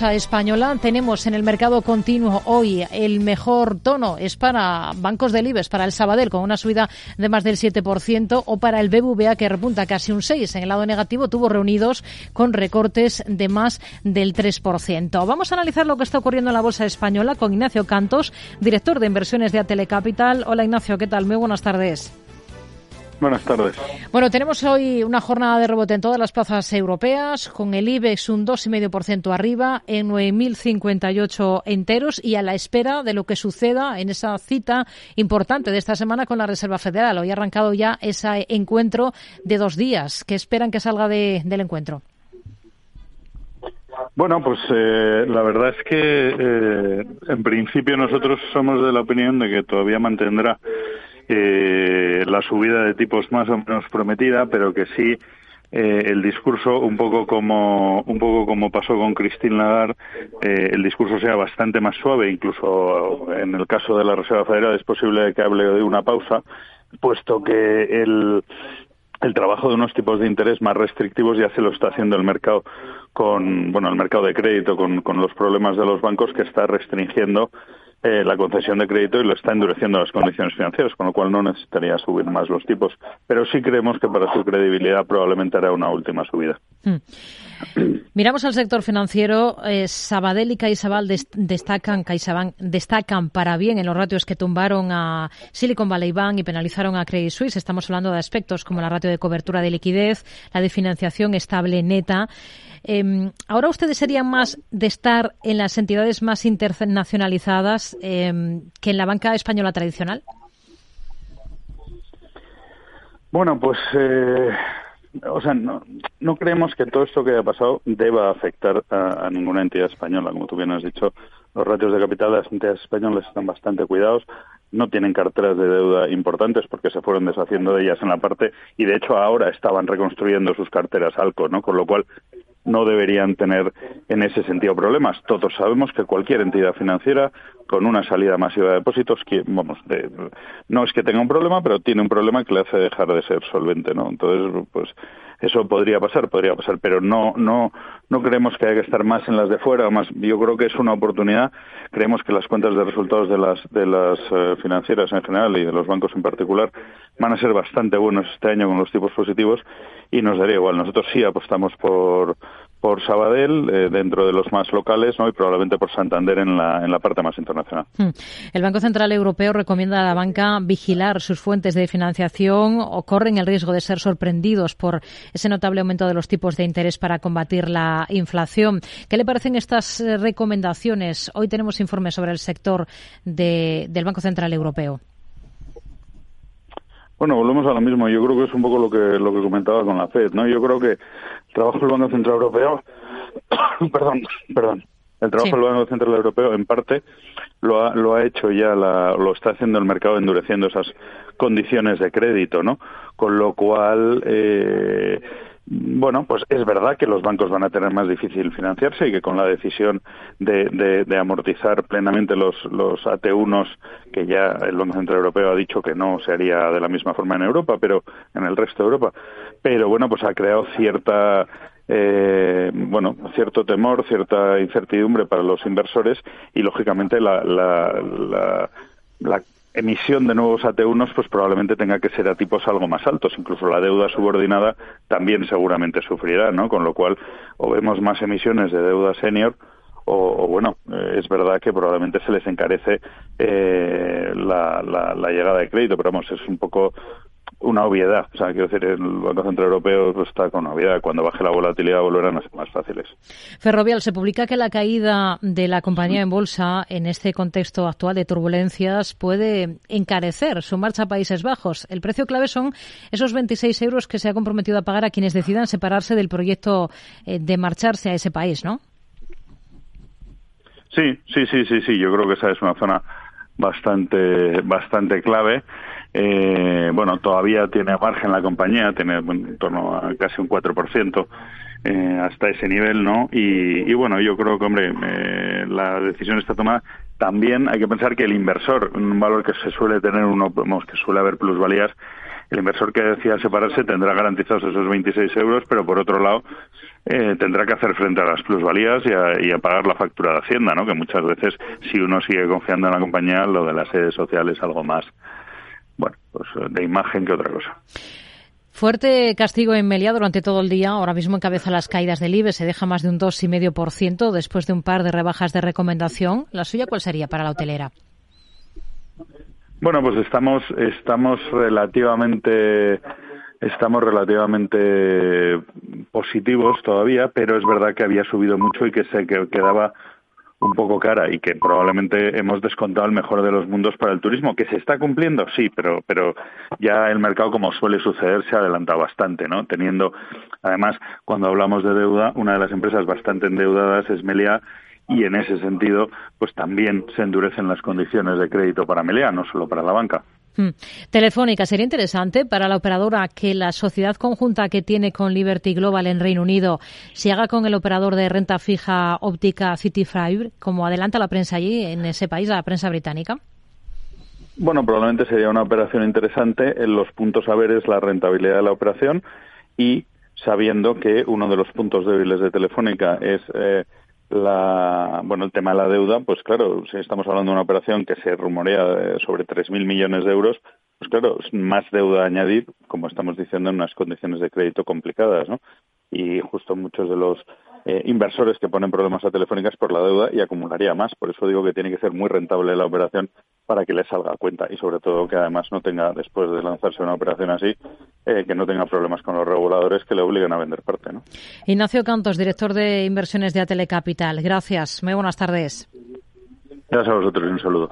española tenemos en el mercado continuo hoy el mejor tono es para bancos del IBEX, para el Sabadell con una subida de más del 7% o para el BBVA que repunta casi un 6. En el lado negativo tuvo reunidos con recortes de más del 3%. Vamos a analizar lo que está ocurriendo en la bolsa española con Ignacio Cantos, director de inversiones de Atele Capital. Hola Ignacio, ¿qué tal? Muy buenas tardes. Buenas tardes. Bueno, tenemos hoy una jornada de rebote en todas las plazas europeas, con el IBEX un 2,5% arriba en 9.058 enteros y a la espera de lo que suceda en esa cita importante de esta semana con la Reserva Federal. Hoy ha arrancado ya ese encuentro de dos días. ¿Qué esperan que salga del encuentro? Bueno, pues eh, la verdad es que eh, en principio nosotros somos de la opinión de que todavía mantendrá eh, la subida de tipos más o menos prometida, pero que sí eh, el discurso un poco como un poco como pasó con Christine Lagarde eh, el discurso sea bastante más suave incluso en el caso de la Reserva Federal es posible que hable de una pausa puesto que el el trabajo de unos tipos de interés más restrictivos ya se lo está haciendo el mercado con bueno el mercado de crédito con, con los problemas de los bancos que está restringiendo eh, la concesión de crédito y lo está endureciendo las condiciones financieras, con lo cual no necesitaría subir más los tipos. Pero sí creemos que para su credibilidad probablemente hará una última subida. Hmm. Miramos al sector financiero. Eh, Sabadell y CaixaBank destacan, CaixaBank destacan para bien en los ratios que tumbaron a Silicon Valley Bank y penalizaron a Credit Suisse. Estamos hablando de aspectos como la ratio de cobertura de liquidez, la de financiación estable neta. Em, ahora ustedes serían más de estar en las entidades más internacionalizadas em, que en la banca española tradicional. Bueno, pues, eh, o sea, no, no, creemos que todo esto que haya pasado deba afectar a, ninguna entidad española. Como tú bien has dicho, los ratios de capital de las entidades españolas están bastante cuidados. No tienen carteras de deuda importantes porque se fueron deshaciendo de ellas en la parte y de hecho ahora estaban reconstruyendo sus carteras ALCO, ¿no? Con lo cual no deberían tener en ese sentido problemas. Todos sabemos que cualquier entidad financiera con una salida masiva de depósitos, vamos, no es que tenga un problema, pero tiene un problema que le hace dejar de ser solvente, ¿no? Entonces, pues eso podría pasar, podría pasar, pero no, no, no creemos que haya que estar más en las de fuera, más, yo creo que es una oportunidad. Creemos que las cuentas de resultados de las, de las eh, financieras en general y de los bancos en particular van a ser bastante buenos este año con los tipos positivos y nos daría igual. Nosotros sí apostamos por, por Sabadell eh, dentro de los más locales ¿no? y probablemente por Santander en la, en la parte más internacional. Hmm. El Banco Central Europeo recomienda a la banca vigilar sus fuentes de financiación o corren el riesgo de ser sorprendidos por ese notable aumento de los tipos de interés para combatir la inflación. ¿Qué le parecen estas eh, recomendaciones? Hoy tenemos informes sobre el sector del Banco Central Europeo. Bueno, volvemos a lo mismo. Yo creo que es un poco lo que lo que comentaba con la Fed, ¿no? Yo creo que el trabajo del Banco Central Europeo, perdón, perdón, el trabajo del Banco Central Europeo en parte lo ha, lo ha hecho ya, lo está haciendo el mercado endureciendo esas condiciones de crédito, ¿no? Con lo cual eh, bueno, pues es verdad que los bancos van a tener más difícil financiarse y que con la decisión de, de, amortizar plenamente los, los AT1, que ya el Banco Central Europeo ha dicho que no se haría de la misma forma en Europa, pero en el resto de Europa. Pero bueno, pues ha creado cierta eh, bueno, cierto temor, cierta incertidumbre para los inversores y, lógicamente, la, la, la emisión de nuevos AT1 pues probablemente tenga que ser a tipos algo más altos. Incluso la deuda subordinada también seguramente sufrirá, ¿no? Con lo cual, o vemos más emisiones de deuda senior, o, bueno, eh, es verdad que probablemente se les encarece eh, la, la, la, llegada de crédito, pero vamos, es un poco una obviedad. O sea, quiero decir, el Banco Central Europeo está con obviedad. Cuando baje la volatilidad volverán a ser más fáciles. Ferrovial, se publica que la caída de la compañía en bolsa en este contexto actual de turbulencias puede encarecer su marcha a Países Bajos. El precio clave son esos 26 euros que se ha comprometido a pagar a quienes decidan separarse del proyecto eh, de marcharse a ese país, ¿no? Sí, sí, sí, sí, sí. Yo creo que esa es una zona bastante, bastante clave. Eh, bueno, todavía tiene margen la compañía, tiene en torno a casi un 4% eh, hasta ese nivel, ¿no? Y, bueno, yo creo que, hombre, eh, la decisión está tomada. También hay que pensar que el inversor, un valor que se suele tener, uno, que suele haber plusvalías, el inversor que decida separarse tendrá garantizados esos 26 euros, pero por otro lado eh, tendrá que hacer frente a las plusvalías y a, y a, pagar la factura de Hacienda, ¿no? Que muchas veces, si uno sigue confiando en la compañía, lo de la sede social es algo más, bueno, pues de imagen que otra cosa. Fuerte castigo en Melia durante todo el día. Ahora mismo encabeza las caídas del IBE. Se deja más de un 2,5% después de un par de rebajas de recomendación. ¿La suya cuál sería para la hotelera? Bueno, pues estamos, estamos relativamente estamos relativamente positivos todavía, pero es verdad que había subido mucho y que se quedaba un poco cara y que probablemente hemos descontado el mejor de los mundos para el turismo, que se está cumpliendo, sí, pero, pero ya el mercado, como suele suceder, se ha adelantado bastante, ¿no? Teniendo, además, cuando hablamos de deuda, una de las empresas bastante endeudadas es Meliá y en ese sentido, pues también se endurecen las condiciones de crédito para Meliá, no solo para la banca. Hmm. Telefónica, sería interesante para la operadora que la sociedad conjunta que tiene con Liberty Global en Reino Unido se haga con el operador de renta fija óptica Fibre, como adelanta la prensa allí en ese país, la prensa británica. Bueno, probablemente sería una operación interesante. En los puntos a ver es la rentabilidad de la operación y sabiendo que uno de los puntos débiles de Telefónica es eh, la, bueno, el tema de la deuda, pues claro, si estamos hablando de una operación que se rumorea sobre 3.000 millones de euros, pues claro, más deuda añadir, como estamos diciendo, en unas condiciones de crédito complicadas, ¿no? Y justo muchos de los eh, inversores que ponen problemas a Telefónicas por la deuda y acumularía más. Por eso digo que tiene que ser muy rentable la operación para que le salga a cuenta y sobre todo que además no tenga, después de lanzarse una operación así, eh, que no tenga problemas con los reguladores que le obliguen a vender parte. ¿no? Ignacio Cantos, director de inversiones de Atele Capital. Gracias. Muy buenas tardes. Gracias a vosotros y un saludo.